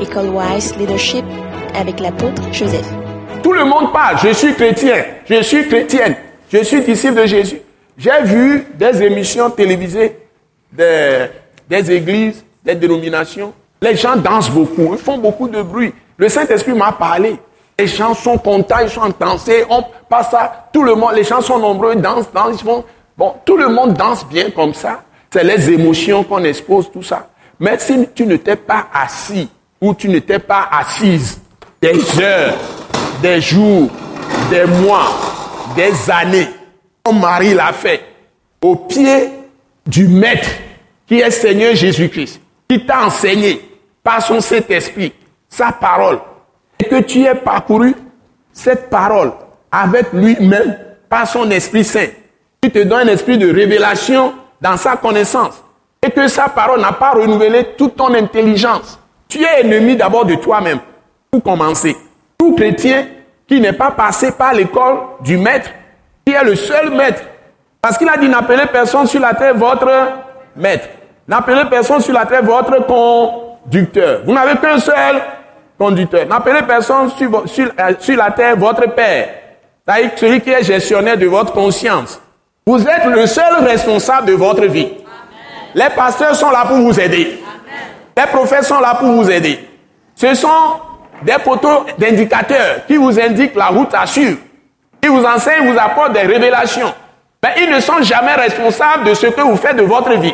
École Wise Leadership avec l'apôtre Joseph. Tout le monde parle, je suis chrétien, je suis chrétienne, je suis disciple de Jésus. J'ai vu des émissions télévisées des, églises, des dénominations. Les gens dansent beaucoup, ils font beaucoup de bruit. Le Saint-Esprit m'a parlé. Les gens sont contents, ils sont dansés, on passe ça, tout le monde, les gens sont nombreux, dansent, dansent, ils font, bon, tout le monde danse bien comme ça. C'est les émotions qu'on expose, tout ça. Mais si tu ne t'es pas assis ou tu ne t'es pas assise. Des heures, des jours, des mois, des années, ton mari l'a fait, au pied du Maître qui est Seigneur Jésus-Christ, qui t'a enseigné par son Saint-Esprit, sa parole, et que tu aies parcouru cette parole avec lui-même par son Esprit Saint, qui te donne un esprit de révélation dans sa connaissance, et que sa parole n'a pas renouvelé toute ton intelligence. Tu es ennemi d'abord de toi-même, pour commencer. Tout chrétien qui n'est pas passé par l'école du maître, qui est le seul maître, parce qu'il a dit n'appelez personne sur la terre votre maître. N'appelez personne sur la terre votre conducteur. Vous n'avez qu'un seul conducteur. N'appelez personne sur, sur, euh, sur, la terre votre père. C'est-à-dire celui qui est gestionnaire de votre conscience. Vous êtes le seul responsable de votre vie. Les pasteurs sont là pour vous aider. Les prophètes sont là pour vous aider. Ce sont des poteaux d'indicateurs qui vous indiquent la route à suivre. Ils vous enseignent, vous apportent des révélations. Mais ils ne sont jamais responsables de ce que vous faites de votre vie.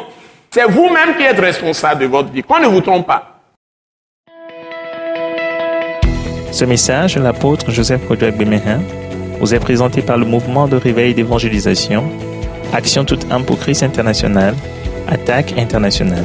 C'est vous-même qui êtes responsable de votre vie. Qu'on ne vous trompe pas. Ce message l'apôtre Joseph Kodouak Bemehin vous est présenté par le mouvement de réveil d'évangélisation, Action toute âme pour Christ international, Attaque internationale.